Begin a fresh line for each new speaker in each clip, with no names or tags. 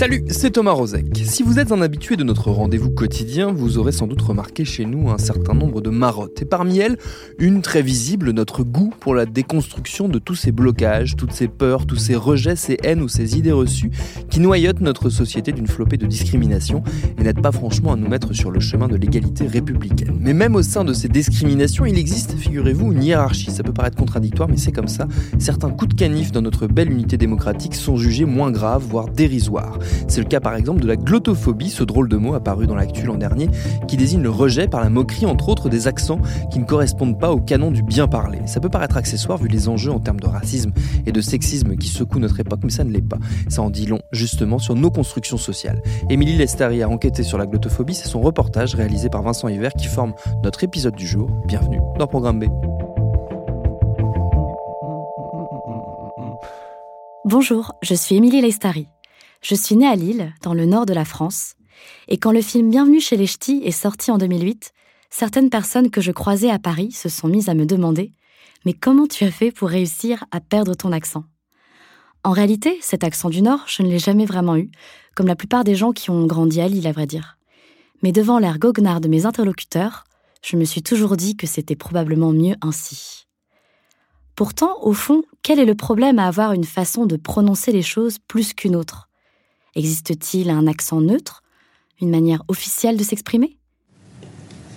Salut, c'est Thomas Rozek. Si vous êtes un habitué de notre rendez-vous quotidien, vous aurez sans doute remarqué chez nous un certain nombre de marottes. Et parmi elles, une très visible, notre goût pour la déconstruction de tous ces blocages, toutes ces peurs, tous ces rejets, ces haines ou ces idées reçues qui noyotent notre société d'une flopée de discrimination et n'aident pas franchement à nous mettre sur le chemin de l'égalité républicaine. Mais même au sein de ces discriminations, il existe, figurez-vous, une hiérarchie. Ça peut paraître contradictoire, mais c'est comme ça. Certains coups de canif dans notre belle unité démocratique sont jugés moins graves, voire dérisoires. C'est le cas par exemple de la glottophobie, ce drôle de mot apparu dans l'actu l'an dernier, qui désigne le rejet par la moquerie entre autres des accents qui ne correspondent pas au canon du bien parler. Ça peut paraître accessoire vu les enjeux en termes de racisme et de sexisme qui secouent notre époque, mais ça ne l'est pas. Ça en dit long justement sur nos constructions sociales. Émilie Lestari a enquêté sur la glottophobie, c'est son reportage réalisé par Vincent Hiver qui forme notre épisode du jour. Bienvenue dans Programme B.
Bonjour, je suis Émilie Lestari. Je suis née à Lille, dans le nord de la France, et quand le film Bienvenue chez les Ch'tis est sorti en 2008, certaines personnes que je croisais à Paris se sont mises à me demander Mais comment tu as fait pour réussir à perdre ton accent? En réalité, cet accent du Nord, je ne l'ai jamais vraiment eu, comme la plupart des gens qui ont grandi à Lille, à vrai dire. Mais devant l'air goguenard de mes interlocuteurs, je me suis toujours dit que c'était probablement mieux ainsi. Pourtant, au fond, quel est le problème à avoir une façon de prononcer les choses plus qu'une autre? Existe-t-il un accent neutre Une manière officielle de s'exprimer?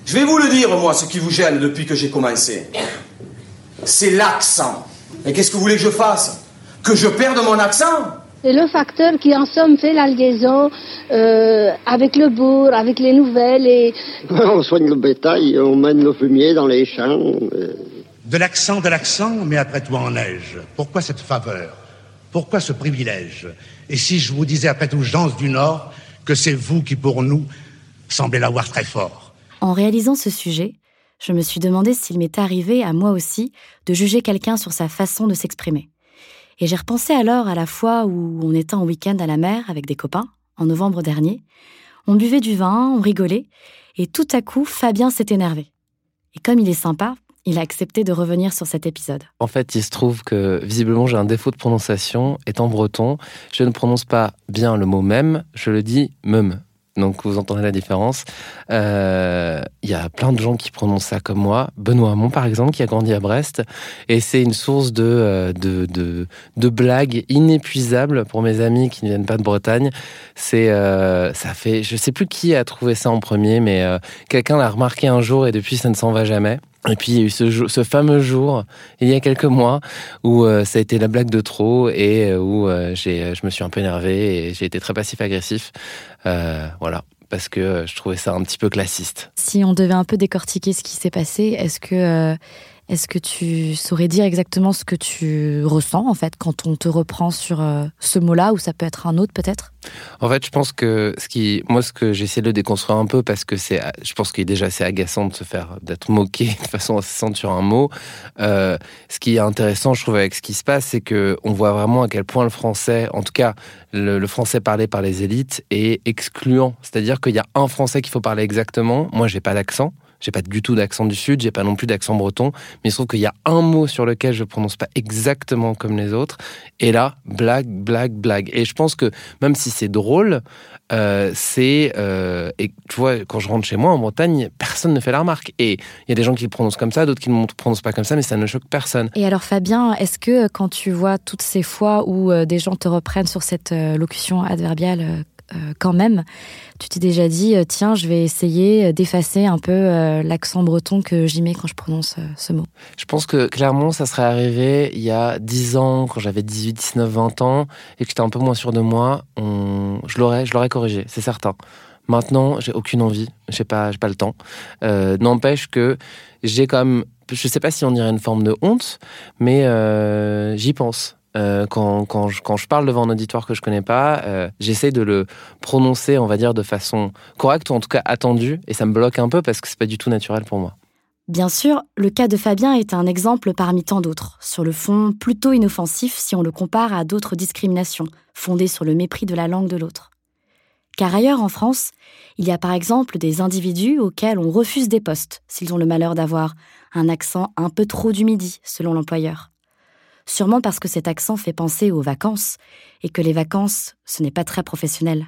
Je vais vous le dire, moi, ce qui vous gêne depuis que j'ai commencé. C'est l'accent. Et qu'est-ce que vous voulez que je fasse? Que je perde mon accent?
C'est le facteur qui, en somme, fait la liaison euh, avec le bourg, avec les nouvelles et...
On soigne le bétail, on mène le fumier dans les champs. euh.
De l'accent, de l'accent, mais après tout en neige. Pourquoi cette faveur? Pourquoi ce privilège? Et si je vous disais après tout, gens du Nord, que c'est vous qui, pour nous, semblez l'avoir très fort
En réalisant ce sujet, je me suis demandé s'il m'est arrivé à moi aussi de juger quelqu'un sur sa façon de s'exprimer. Et j'ai repensé alors à la fois où on était en week-end à la mer avec des copains, en novembre dernier. On buvait du vin, on rigolait, et tout à coup, Fabien s'est énervé. Et comme il est sympa, il a accepté de revenir sur cet épisode.
En fait, il se trouve que visiblement j'ai un défaut de prononciation. Étant breton, je ne prononce pas bien le mot même, je le dis meum. Donc vous entendez la différence. Euh, Il y a plein de gens qui prononcent ça comme moi. Benoît Hamon, par exemple, qui a grandi à Brest. Et c'est une source de, euh, de, de, de blagues inépuisables pour mes amis qui ne viennent pas de Bretagne. C'est, euh, ça fait, je sais plus qui a trouvé ça en premier, mais euh, quelqu'un l'a remarqué un jour et depuis ça ne s'en va jamais. Et puis il y a eu ce, fameux jour, il y a quelques mois, où euh, ça a été la blague de trop et euh, où euh, j'ai, je me suis un peu énervé et j'ai été très passif-agressif. Euh, voilà, parce que euh, je trouvais ça un petit peu classiste.
Si on devait un peu décortiquer ce qui s'est passé, est-ce que, euh, est-ce que tu saurais dire exactement ce que tu ressens en fait quand on te reprend sur euh, ce mot-là ou ça peut être un autre peut-être?
En fait, je pense que ce qui, moi, ce que j'essaie de déconstruire un peu parce que c'est, je pense qu'il est déjà assez agaçant de se faire, d'être moqué de façon incessante sur un mot. Euh, ce qui est intéressant, je trouve, avec ce qui se passe, c'est que on voit vraiment à quel point le français, en tout cas, le, le français parlé par les élites est excluant. C'est-à-dire qu'il y a un français qu'il faut parler exactement. Moi, j'ai pas d'accent. J'ai pas du tout d'accent du sud, j'ai pas non plus d'accent breton, mais il se trouve qu'il y a un mot sur lequel je prononce pas exactement comme les autres. Et là, blague, blague, blague. Et je pense que même si c'est drôle, euh, c'est euh, et tu vois quand je rentre chez moi en Bretagne, personne ne fait la remarque. Et il y a des gens qui le prononcent comme ça, d'autres qui ne le prononcent pas comme ça, mais ça ne choque personne.
Et alors Fabien, est-ce que quand tu vois toutes ces fois où euh, des gens te reprennent sur cette locution adverbiale quand même, tu t'es déjà dit euh, tiens, je vais essayer euh, d'effacer un peu euh, l'accent breton que j'y mets quand je prononce euh, ce mot.
Je pense que clairement, ça serait arrivé il y a 10 ans, quand j'avais 18, 19, 20 ans, et que j'étais un peu moins sûr de moi. Je l'aurais, je l'aurais corrigé, c'est certain. Maintenant, j'ai aucune envie, j'ai pas, pas le temps. Euh, N'empêche que j'ai quand même, je sais pas si on dirait une forme de honte, mais euh, j'y pense. Euh, quand, je parle devant un auditoire que je connais pas, euh, j'essaie de le prononcer, on va dire, de façon correcte ou en tout cas attendue, et ça me bloque un peu parce que c'est pas du tout naturel pour moi.
Bien sûr, le cas de Fabien est un exemple parmi tant d'autres, sur le fond plutôt inoffensif si on le compare à d'autres discriminations, fondées sur le mépris de la langue de l'autre. Car ailleurs en France, il y a par exemple des individus auxquels on refuse des postes s'ils ont le malheur d'avoir un accent un peu trop du midi, selon l'employeur. Sûrement parce que cet accent fait penser aux vacances, et que les vacances, ce n'est pas très professionnel.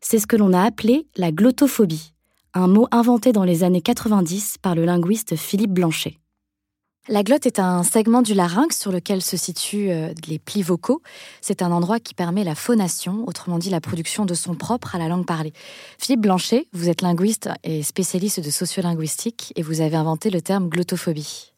C'est ce que l'on a appelé la glottophobie, un mot inventé dans les années 90 par le linguiste Philippe Blanchet. La glotte est un segment du larynx sur lequel se situent euh, les plis vocaux. C'est un endroit qui permet la phonation, autrement dit la production de son propre à la langue parlée. Philippe Blanchet, vous êtes linguiste et spécialiste de sociolinguistique et vous avez inventé le terme glottophobie.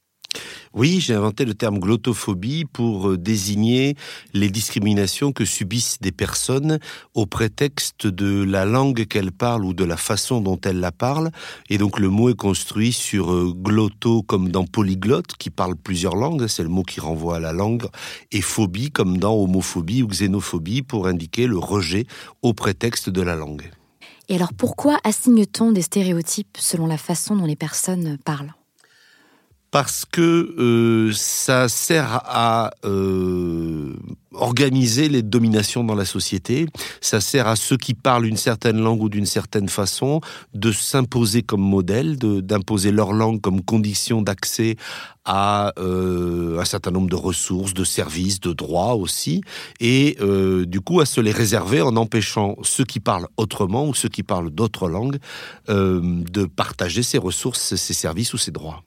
Oui, j'ai inventé le terme glottophobie pour euh, désigner les discriminations que subissent des personnes au prétexte de la langue qu'elles parlent ou de la façon dont elles la parlent. Et donc le mot est construit sur euh, glotto comme dans polyglotte qui parle plusieurs langues, c'est le mot qui renvoie à la langue, et phobie comme dans homophobie ou xénophobie pour indiquer le rejet au prétexte de la langue.
Et alors pourquoi assigne-t-on des stéréotypes selon la façon dont les personnes parlent?
Parce que euh, ça sert à euh, organiser les dominations dans la société, ça sert à ceux qui parlent une certaine langue ou d'une certaine façon de s'imposer comme modèle, d'imposer leur langue comme condition d'accès à euh, un certain nombre de ressources, de services, de droits aussi, et euh, du coup à se les réserver en empêchant ceux qui parlent autrement ou ceux qui parlent d'autres langues euh, de partager ces ressources, ces services ou ces droits.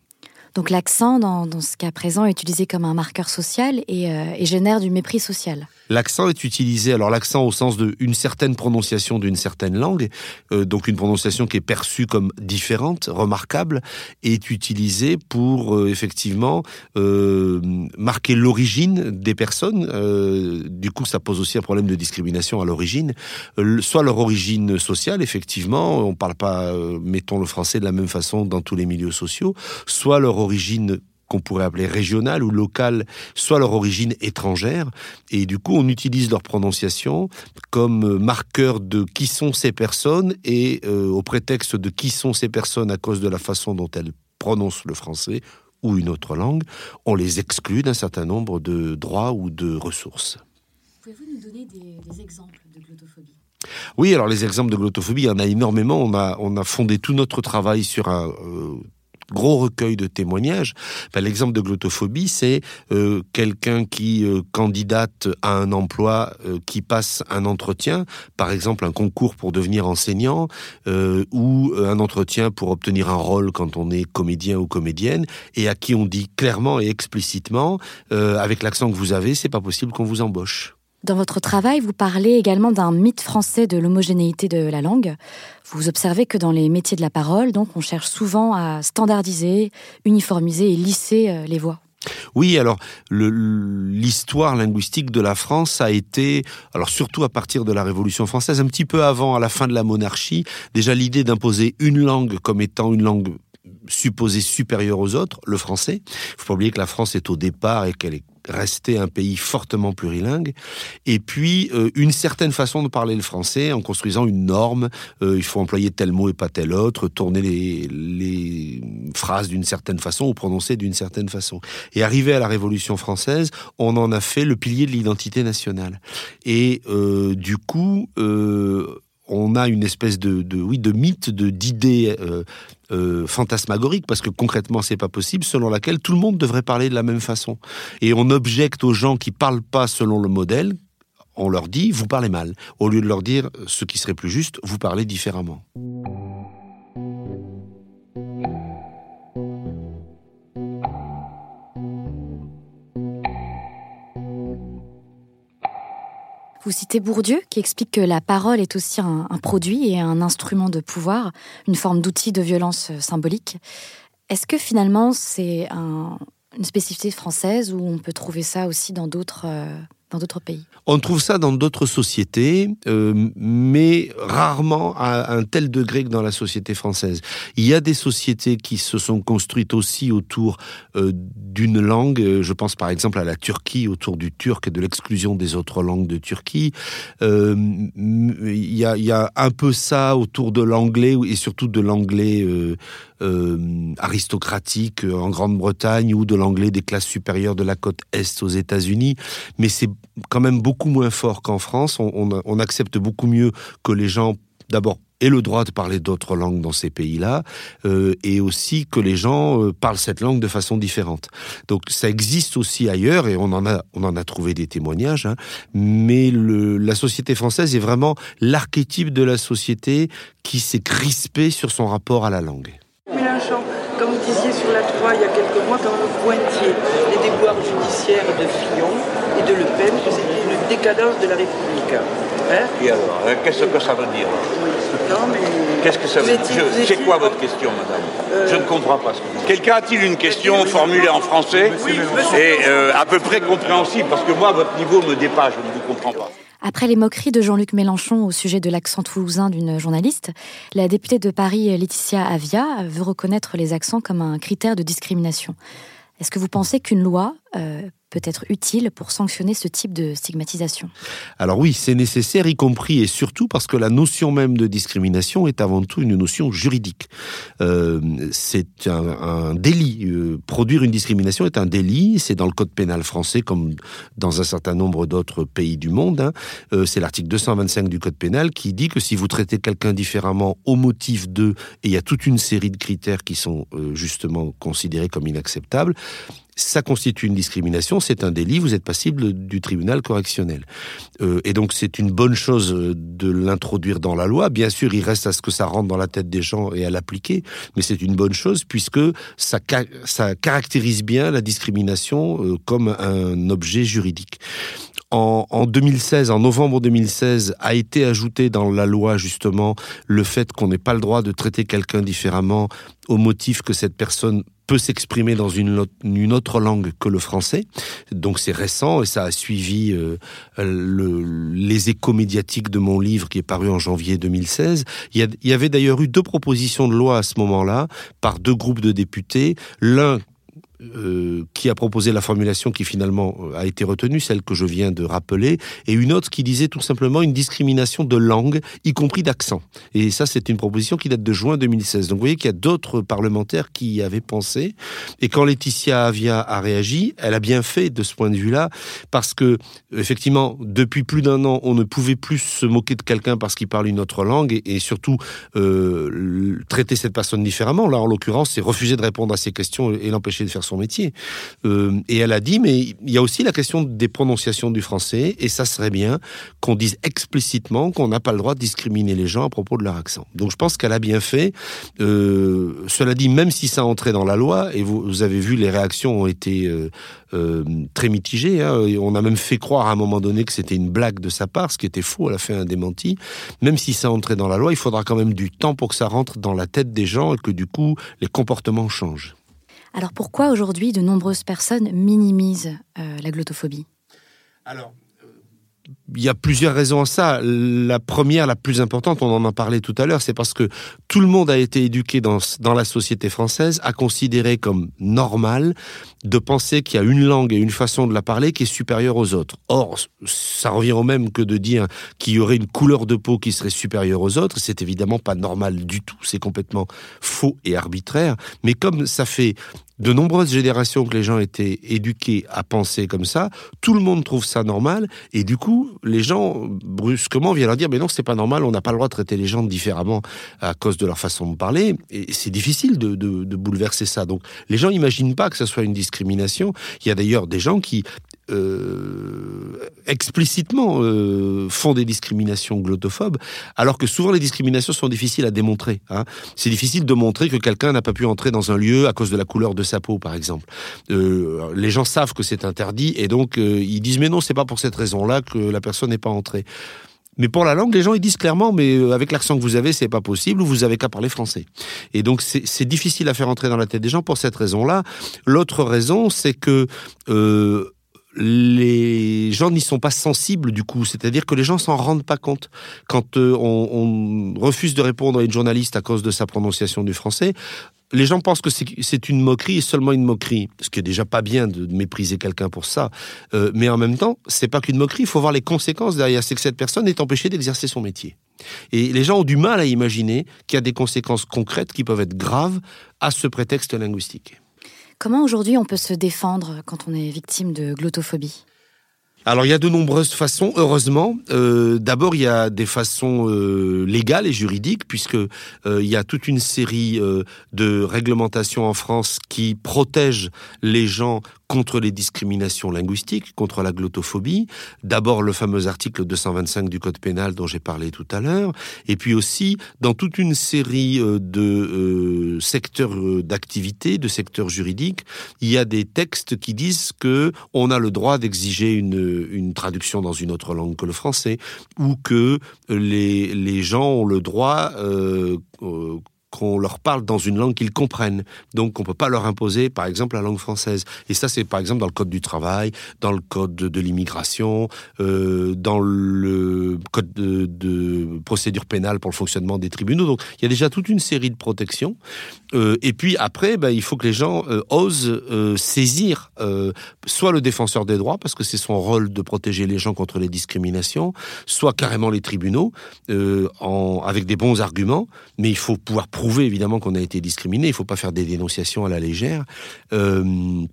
Donc l'accent, dans, ce cas présent, est utilisé comme un marqueur social et, euh, et génère du mépris social.
L'accent est utilisé, alors l'accent au sens de une certaine prononciation d'une certaine langue, euh, donc une prononciation qui est perçue comme différente, remarquable, est utilisé pour euh, effectivement marquer l'origine des personnes. Du coup, ça pose aussi un problème de discrimination à l'origine, soit leur origine sociale, effectivement, on parle pas, mettons le français de la même façon dans tous les milieux sociaux, soit leur origine qu'on pourrait appeler régionales ou locales, soit leur origine étrangère. Et du coup, on utilise leur prononciation comme marqueur de qui sont ces personnes et euh, au prétexte de qui sont ces personnes à cause de la façon dont elles prononcent le français ou une autre langue, on les exclut d'un certain nombre de droits ou de ressources.
Pouvez-vous nous donner des, exemples de glottophobie?
Oui, alors les exemples de glottophobie, il y en a énormément. On a, on a fondé tout notre travail sur un euh, gros recueil de témoignages. L'exemple de glottophobie, c'est euh, quelqu'un qui euh, candidate à un emploi, euh, qui passe un entretien, par exemple un concours pour devenir enseignant, ou un entretien pour obtenir un rôle quand on est comédien ou comédienne, et à qui on dit clairement et explicitement, avec l'accent que vous avez, c'est pas possible qu'on vous embauche.
Dans votre travail, vous parlez également d'un mythe français de l'homogénéité de la langue. Vous observez que dans les métiers de la parole, donc, on cherche souvent à standardiser, uniformiser et lisser euh, les voix.
Oui, alors l'histoire linguistique de la France a été, alors surtout à partir de la Révolution française, un petit peu avant, à la fin de la monarchie, déjà l'idée d'imposer une langue comme étant une langue supposée supérieure aux autres, le français. Il faut pas oublier que la France est au départ et qu'elle est rester un pays fortement plurilingue, et puis euh, une certaine façon de parler le français en construisant une norme, euh, il faut employer tel mot et pas tel autre, tourner les, phrases d'une certaine façon ou prononcer d'une certaine façon. Et arrivé à la Révolution française, on en a fait le pilier de l'identité nationale. Et euh, du coup, on a une espèce de, oui de mythe de d'idée euh, euh, fantasmagorique parce que concrètement c'est pas possible selon laquelle tout le monde devrait parler de la même façon. Et on objecte aux gens qui parlent pas selon le modèle. On leur dit vous parlez mal. Au lieu de leur dire ce qui serait plus juste vous parlez différemment
Vous citez Bourdieu, qui explique que la parole est aussi un, produit et un instrument de pouvoir, une forme d'outil de violence euh, symbolique. Est-ce que finalement c'est une spécificité française ou on peut trouver ça aussi dans d'autres euh, d'autres pays
On trouve ça dans d'autres sociétés, euh, mais rarement à un tel degré que dans la société française. Il y a des sociétés qui se sont construites aussi autour euh, d'une langue. Euh, je pense par exemple à la Turquie, autour du turc et de l'exclusion des autres langues de Turquie. Il y, a, il y, a, un peu ça autour de l'anglais et surtout de l'anglais aristocratique en Grande-Bretagne ou de l'anglais des classes supérieures de la côte Est aux États-Unis. Mais c'est quand même beaucoup moins fort qu'en France. On, accepte beaucoup mieux que les gens, d'abord, aient le droit de parler d'autres langues dans ces pays-là, euh, et aussi que les gens euh, parlent cette langue de façon différente. Donc ça existe aussi ailleurs, et on en a, on en a trouvé des témoignages, hein, mais la société française est vraiment l'archétype de la société qui s'est crispée sur son rapport à la langue.
Mélenchon, comme disiez sur la 3 il y a mois, quand vous pointiez les déboires judiciaires de Fillon et de Le Pen, que c'était une décadence de la République. Hein
et alors, hein, qu'est-ce que ça veut dire
Non, mais.
Qu'est-ce que ça veut dire C'est quoi votre question, madame euh... Je ne comprends pas ce que vous Quelqu'un a-t-il une question formulée en français
oui,
et euh, à peu près compréhensible Parce que moi, votre niveau me dépasse, je ne vous comprends pas.
Après les moqueries de Jean-Luc Mélenchon au sujet de l'accent toulousain d'une journaliste, la députée de Paris Laetitia Avia veut reconnaître les accents comme un critère de discrimination. Est-ce que vous pensez qu'une loi euh, peut être utile pour sanctionner ce type de stigmatisation
Alors oui, c'est nécessaire, y compris et surtout parce que la notion même de discrimination est avant tout une notion juridique. Euh, c'est un, délit. Euh, produire une discrimination est un délit. C'est dans le code pénal français comme dans un certain nombre d'autres pays du monde. Hein. Euh, c'est l'article 225 du code pénal qui dit que si vous traitez quelqu'un différemment au motif de, et il y a toute une série de critères qui sont justement considérés comme inacceptables, ça constitue une discrimination, c'est un délit, vous êtes passible du tribunal correctionnel. Euh, et donc c'est une bonne chose de l'introduire dans la loi. Bien sûr, il reste à ce que ça rentre dans la tête des gens et à l'appliquer, mais c'est une bonne chose puisque ça, ça caractérise bien la discrimination euh, comme un objet juridique. En, en, 2016, en novembre 2016, a été ajouté dans la loi justement le fait qu'on n'ait pas le droit de traiter quelqu'un différemment au motif que cette personne peut s'exprimer dans une, autre langue que le français. Donc c'est récent et ça a suivi euh, le, les échos médiatiques de mon livre qui est paru en janvier 2016. Il y, il y avait d'ailleurs eu deux propositions de loi à ce moment-là par deux groupes de députés. L'un euh, qui a proposé la formulation qui finalement a été retenue, celle que je viens de rappeler, et une autre qui disait tout simplement une discrimination de langue, y compris d'accent. Et ça, c'est une proposition qui date de juin 2016. Donc vous voyez qu'il y a d'autres parlementaires qui y avaient pensé. Et quand Laetitia Avia a réagi, elle a bien fait de ce point de vue-là, parce que effectivement, depuis plus d'un an, on ne pouvait plus se moquer de quelqu'un parce qu'il parle une autre langue, et, et surtout euh, traiter cette personne différemment. Là, en l'occurrence, c'est refuser de répondre à ses questions et l'empêcher de faire son métier. Euh, et elle a dit, mais il y a aussi la question des prononciations du français, et ça serait bien qu'on dise explicitement qu'on n'a pas le droit de discriminer les gens à propos de leur accent. Donc je pense qu'elle a bien fait. Euh, cela dit, même si ça entrait dans la loi, et vous, avez vu, les réactions ont été euh, très mitigées. Hein, on a même fait croire à un moment donné que c'était une blague de sa part, ce qui était faux. Elle a fait un démenti. Même si ça entrait dans la loi, il faudra quand même du temps pour que ça rentre dans la tête des gens et que du coup les comportements changent.
Alors pourquoi aujourd'hui de nombreuses personnes minimisent euh, la glottophobie
Alors, il y a plusieurs raisons à ça. La première, la plus importante, on en a parlé tout à l'heure, c'est parce que tout le monde a été éduqué dans, dans la société française à considérer comme normal de penser qu'il y a une langue et une façon de la parler qui est supérieure aux autres. Or, ça revient au même que de dire qu'il y aurait une couleur de peau qui serait supérieure aux autres. C'est évidemment pas normal du tout. C'est complètement faux et arbitraire. Mais comme ça fait de nombreuses générations que les gens étaient éduqués à penser comme ça, tout le monde trouve ça normal, et du coup, les gens, brusquement, viennent leur dire, mais non, c'est pas normal, on n'a pas le droit de traiter les gens différemment à cause de leur façon de parler, et c'est difficile de, de, bouleverser ça. Donc, les gens n'imaginent pas que ce soit une discrimination. Il y a d'ailleurs des gens qui euh, explicitement euh, font des discriminations glottophobes, alors que souvent les discriminations sont difficiles à démontrer. Hein. C'est difficile de montrer que quelqu'un n'a pas pu entrer dans un lieu à cause de la couleur de sa peau, par exemple. Euh, les gens savent que c'est interdit et donc euh, ils disent mais non, c'est pas pour cette raison-là que la personne n'est pas entrée. Mais pour la langue, les gens ils disent clairement, mais avec l'accent que vous avez, c'est pas possible, ou vous avez qu'à parler français. Et donc c'est difficile à faire entrer dans la tête des gens pour cette raison-là. L'autre raison, c'est que les gens n'y sont pas sensibles du coup, c'est-à-dire que les gens s'en rendent pas compte. Quand euh, on, refuse de répondre à une journaliste à cause de sa prononciation du français, les gens pensent que c'est une moquerie et seulement une moquerie, ce qui est déjà pas bien de mépriser quelqu'un pour ça. Euh, mais en même temps, c'est pas qu'une moquerie, il faut voir les conséquences derrière. C'est que cette personne est empêchée d'exercer son métier. Et les gens ont du mal à imaginer qu'il y a des conséquences concrètes qui peuvent être graves à ce prétexte linguistique.
Comment aujourd'hui on peut se défendre quand on est victime de glottophobie?
Alors il y a de nombreuses façons, heureusement. Euh, d'abord il y a des façons euh, légales et juridiques, puisque euh, il y a toute une série de réglementations en France qui protègent les gens contre les discriminations linguistiques, contre la glottophobie. D'abord le fameux article 225 du Code pénal dont j'ai parlé tout à l'heure, et puis aussi dans toute une série euh, de euh, secteurs euh, d'activité, de secteurs juridiques, il y a des textes qui disent que on a le droit d'exiger une, traduction dans une autre langue que le français, ou que les, gens ont le droit qu'on leur parle dans une langue qu'ils comprennent. Donc, on peut pas leur imposer, par exemple, la langue française. Et ça, c'est par exemple dans le code du travail, dans le code de, l'immigration, euh, dans le code de, procédure pénale pour le fonctionnement des tribunaux. Donc, il y a déjà toute une série de protections. Euh, et puis après, ben, il faut que les gens euh, osent saisir soit le défenseur des droits, parce que c'est son rôle de protéger les gens contre les discriminations, soit carrément les tribunaux, en, avec des bons arguments. Mais il faut pouvoir prouver évidemment qu'on a été discriminé. Il ne faut pas faire des dénonciations à la légère. Euh,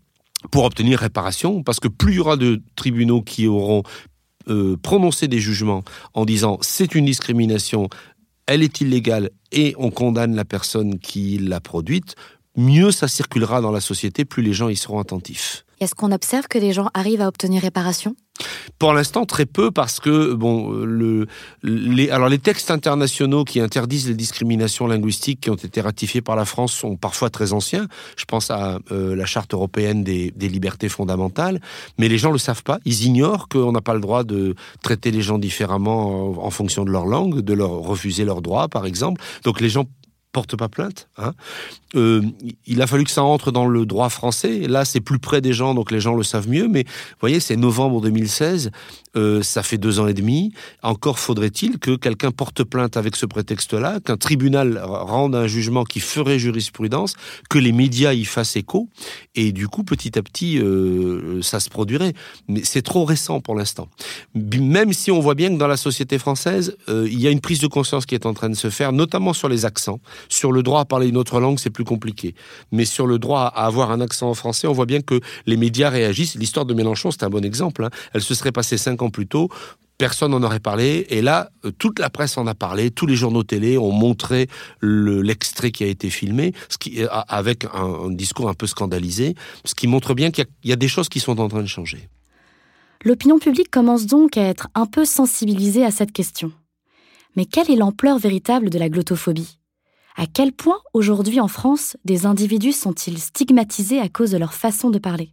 pour obtenir réparation, parce que plus il y aura de tribunaux qui auront euh, prononcé des jugements en disant c'est une discrimination, elle est illégale et on condamne la personne qui l'a produite, mieux ça circulera dans la société, plus les gens y seront attentifs.
Est-ce qu'on observe que les gens arrivent à obtenir réparation?
Pour l'instant, très peu parce que bon, le, les, alors les textes internationaux qui interdisent les discriminations linguistiques qui ont été ratifiés par la France sont parfois très anciens. Je pense à euh, la Charte européenne des, des, libertés fondamentales, mais les gens le savent pas. Ils ignorent qu'on n'a pas le droit de traiter les gens différemment en, en fonction de leur langue, de leur refuser leurs droits, par exemple. Donc les gens portent pas plainte. Hein. Euh, il a fallu que ça entre dans le droit français. Là, c'est plus près des gens, donc les gens le savent mieux. Mais vous voyez, c'est novembre 2016, euh, ça fait deux ans et demi. Encore faudrait-il que quelqu'un porte plainte avec ce prétexte-là, qu'un tribunal rende un jugement qui ferait jurisprudence, que les médias y fassent écho, et du coup, petit à petit, euh, ça se produirait. Mais c'est trop récent pour l'instant. Même si on voit bien que dans la société française, il y a une prise de conscience qui est en train de se faire, notamment sur les accents. Sur le droit à parler une autre langue, c'est plus compliqué. Mais sur le droit à avoir un accent en français, on voit bien que les médias réagissent. L'histoire de Mélenchon, c'est un bon exemple. Hein. Elle se serait passée cinq ans plus tôt personne n'en aurait parlé. Et là, euh, toute la presse en a parlé, tous les journaux télé ont montré l'extrait qui a été filmé, qui, avec un, discours un peu scandalisé, ce qui montre bien qu'il y, y, a des choses qui sont en train de changer.
L'opinion publique commence donc à être un peu sensibilisée à cette question. Mais quelle est l'ampleur véritable de la glottophobie à quel point aujourd'hui en France des individus sont-ils stigmatisés à cause de leur façon de parler?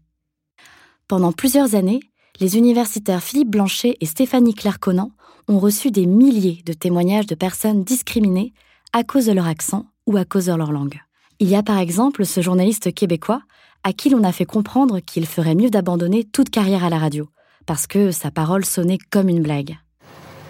Pendant plusieurs années, les universitaires Philippe Blanchet et Stéphanie Clerconant ont reçu des milliers de témoignages de personnes discriminées à cause de leur accent ou à cause de leur langue. Il y a par exemple ce journaliste québécois à qui l'on a fait comprendre qu'il ferait mieux d'abandonner toute carrière à la radio, parce que sa parole sonnait comme une blague.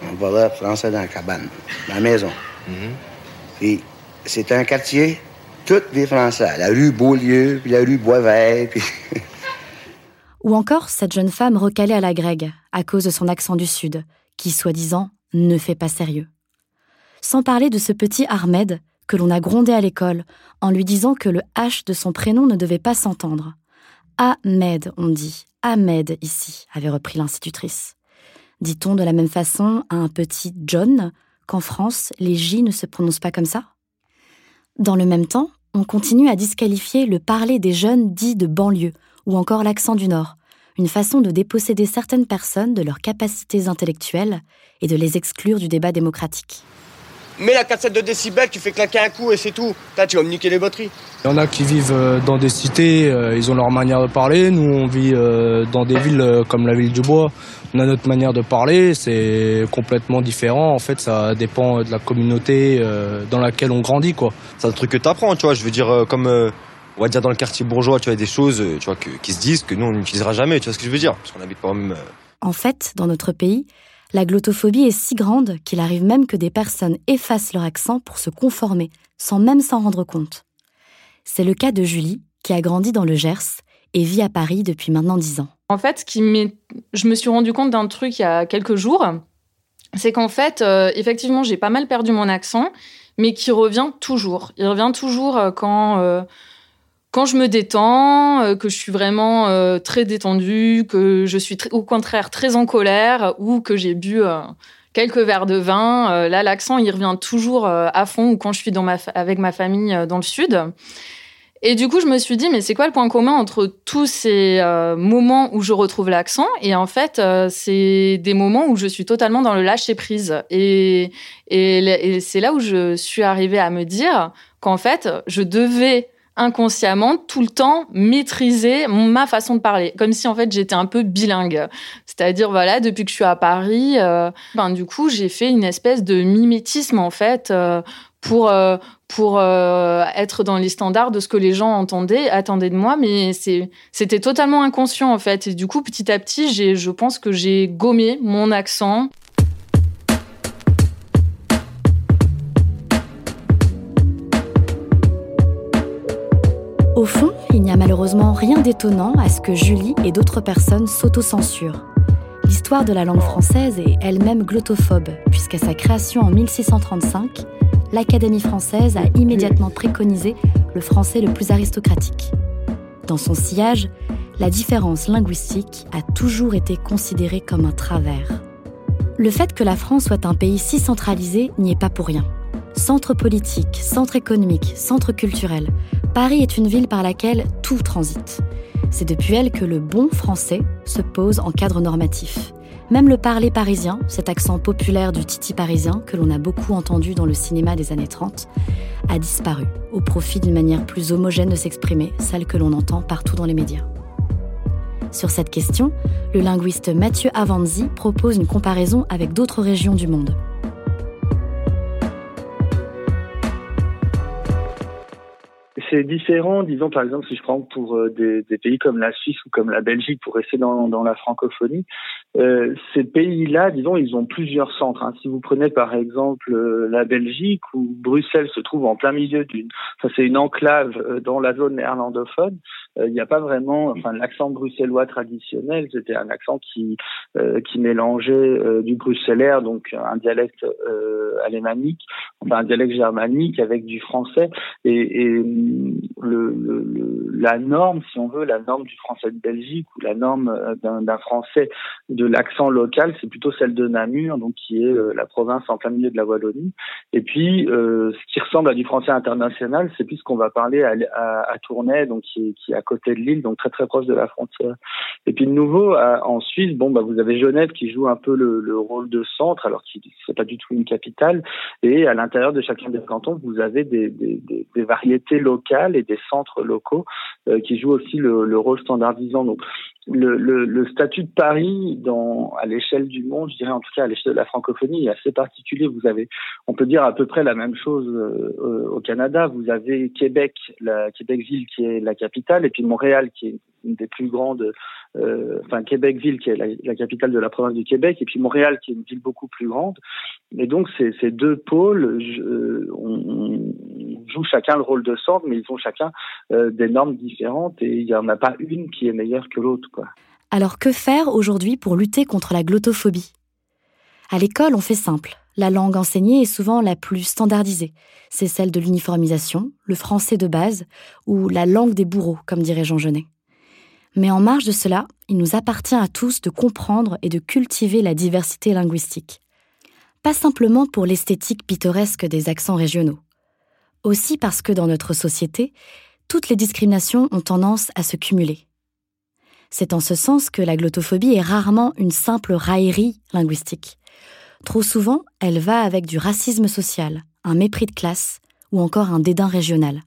On parlait français dans la cabane, dans la maison. Mm-hmm c'est un quartier, tous des Français. La rue Beaulieu, puis la rue Boisvert, puis...
Ou encore cette jeune femme recalée à la grecque à cause de son accent du Sud, qui, soi-disant, ne fait pas sérieux. Sans parler de ce petit Ahmed que l'on a grondé à l'école en lui disant que le H de son prénom ne devait pas s'entendre. Ahmed, on dit. Ahmed ici, avait repris l'institutrice. Dit-on de la même façon à un petit John qu'en France, les J ne se prononcent pas comme ça? Dans le même temps, on continue à disqualifier le parler des jeunes dits de banlieue ou encore l'accent du Nord, une façon de déposséder certaines personnes de leurs capacités intellectuelles et de les exclure du débat démocratique.
Mets la cassette de décibels, tu fais claquer un coup et c'est tout. Là, tu vas me niquer les batteries.
Il y en a qui vivent euh, dans des cités, euh, ils ont leur manière de parler. Nous, on vit euh, dans des villes comme la ville du Bois on a notre manière de parler, c'est complètement différent. En fait, ça dépend de la communauté euh, dans laquelle on grandit, quoi.
C'est un truc que t'apprends, tu vois. Je veux dire, euh, comme euh, on va dire dans le quartier bourgeois, tu vois, des choses, tu vois, qui se disent que nous on n'utilisera jamais. Tu vois ce que je veux dire Parce qu'on habite quand même.
En fait, dans notre pays, la glottophobie est si grande qu'il arrive même que des personnes effacent leur accent pour se conformer, sans même s'en rendre compte. C'est le cas de Julie, qui a grandi dans le Gers et vit à Paris depuis maintenant dix ans.
En fait, ce qui je me suis rendu compte d'un truc il y a quelques jours, c'est qu'en fait, euh, effectivement, j'ai pas mal perdu mon accent, mais qui revient toujours. Il revient toujours euh, quand euh, quand je me détends, que je suis vraiment très détendue, que je suis au contraire très en colère ou que j'ai bu quelques verres de vin. là, l'accent, il revient toujours à fond ou quand je suis dans ma avec ma famille dans le sud. Et du coup, je me suis dit, mais c'est quoi le point commun entre tous ces euh, moments où je retrouve l'accent Et en fait, euh, c'est des moments où je suis totalement dans le lâcher prise. Et, c'est là où je suis arrivée à me dire qu'en fait, je devais inconsciemment tout le temps maîtriser ma façon de parler, comme si en fait j'étais un peu bilingue. C'est-à-dire voilà, depuis que je suis à Paris, euh, ben du coup j'ai fait une espèce de mimétisme en fait pour euh, être dans les standards de ce que les gens entendaient attendaient de moi mais c'était totalement inconscient en fait et du coup petit à petit j'ai je pense que j'ai gommé mon accent
Au fond, il n'y a malheureusement rien d'étonnant à ce que Julie et d'autres personnes s'autocensurent. L'histoire de la langue française est elle-même glottophobe, puisqu'à sa création en 1635, l'Académie française a immédiatement préconisé le français le plus aristocratique. Dans son sillage, la différence linguistique a toujours été considérée comme un travers. Le fait que la France soit un pays si centralisé n'y est pas pour rien. Centre politique, centre économique, centre culturel, Paris est une ville par laquelle tout transite. C'est depuis elle que le bon français se pose en cadre normatif. Même le parler parisien, cet accent populaire du titi parisien que l'on a beaucoup entendu dans le cinéma des années 30, a disparu au profit d'une manière plus homogène de s'exprimer, celle que l'on entend partout dans les médias. Sur cette question, le linguiste Mathieu Avanzi propose une comparaison avec d'autres régions du monde.
C'est différent, disons par exemple si je prends pour euh, des, pays comme la Suisse ou comme la Belgique pour rester dans, la francophonie, euh, ces pays-là, disons, ils ont plusieurs centres. Hein. Si vous prenez par exemple euh, la Belgique où Bruxelles se trouve en plein milieu d'une, enfin c'est une enclave euh, dans la zone néerlandophone, il n'y a pas vraiment, enfin l'accent bruxellois traditionnel, c'était un accent qui qui mélangeait du bruxellaire, donc un dialecte alémanique, enfin un dialecte germanique avec du français et, et le, le, la norme, si on veut, la norme du français de Belgique ou la norme euh, d'un français de l'accent local, c'est plutôt celle de Namur, donc qui est euh, la province en plein milieu de la Wallonie. Et puis, euh, ce qui ressemble à du français international, c'est plus qu'on va parler à, à, à, Tournai, donc qui qui est côté de l'île, donc très très proche de la frontière. Et puis de nouveau, en Suisse, bon, bah, vous avez Genève qui joue un peu le, le rôle de centre, alors que c'est pas du tout une capitale. Et à l'intérieur de chacun des cantons, vous avez des, variétés locales et des centres locaux euh, qui jouent aussi le, le, rôle standardisant. Donc, le, statut de Paris dans, à l'échelle du monde, je dirais en tout cas à l'échelle de la francophonie, est assez particulier. Vous avez, on peut dire à peu près la même chose euh, au Canada. Vous avez Québec, la Québec-Ville qui est la capitale, Montréal qui est une des plus grandes euh, enfin Québec-Ville qui est la, capitale de la province du Québec, et puis Montréal qui est une ville beaucoup plus grande. Et donc ces, deux pôles, je, on, joue chacun le rôle de centre, mais ils ont chacun euh, des normes différentes, et il n'y en a pas une qui est meilleure que l'autre.
Alors que faire aujourd'hui pour lutter contre la glottophobie À l'école, on fait simple. La langue enseignée est souvent la plus standardisée. C'est celle de l'uniformisation, le français de base, ou la langue des bourreaux, comme dirait Jean Genet. Mais en marge de cela, il nous appartient à tous de comprendre et de cultiver la diversité linguistique. Pas simplement pour l'esthétique pittoresque des accents régionaux. Aussi parce que dans notre société, toutes les discriminations ont tendance à se cumuler. C'est en ce sens que la glottophobie est rarement une simple raillerie linguistique. Trop souvent, elle va avec du racisme social, un mépris de classe ou encore un dédain régional.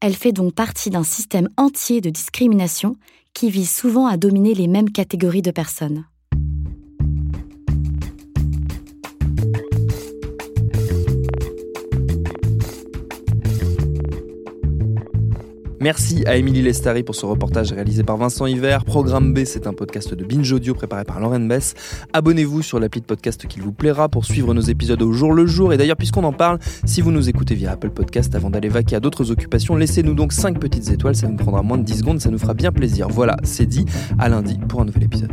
Elle fait donc partie d'un système entier de discrimination qui vise souvent à dominer les mêmes catégories de personnes.
Merci à Émilie Lestari pour ce reportage réalisé par Vincent Hiver. Programme B, c'est un podcast de Binge Audio préparé par Lauren Bess. Abonnez-vous sur l'appli de podcast qui vous plaira pour suivre nos épisodes au jour le jour. Et d'ailleurs, puisqu'on en parle, si vous nous écoutez via Apple Podcast avant d'aller vaquer à d'autres occupations, laissez-nous donc 5 petites étoiles, ça nous prendra moins de 10 secondes, ça nous fera bien plaisir. Voilà, c'est dit, à lundi pour un nouvel épisode.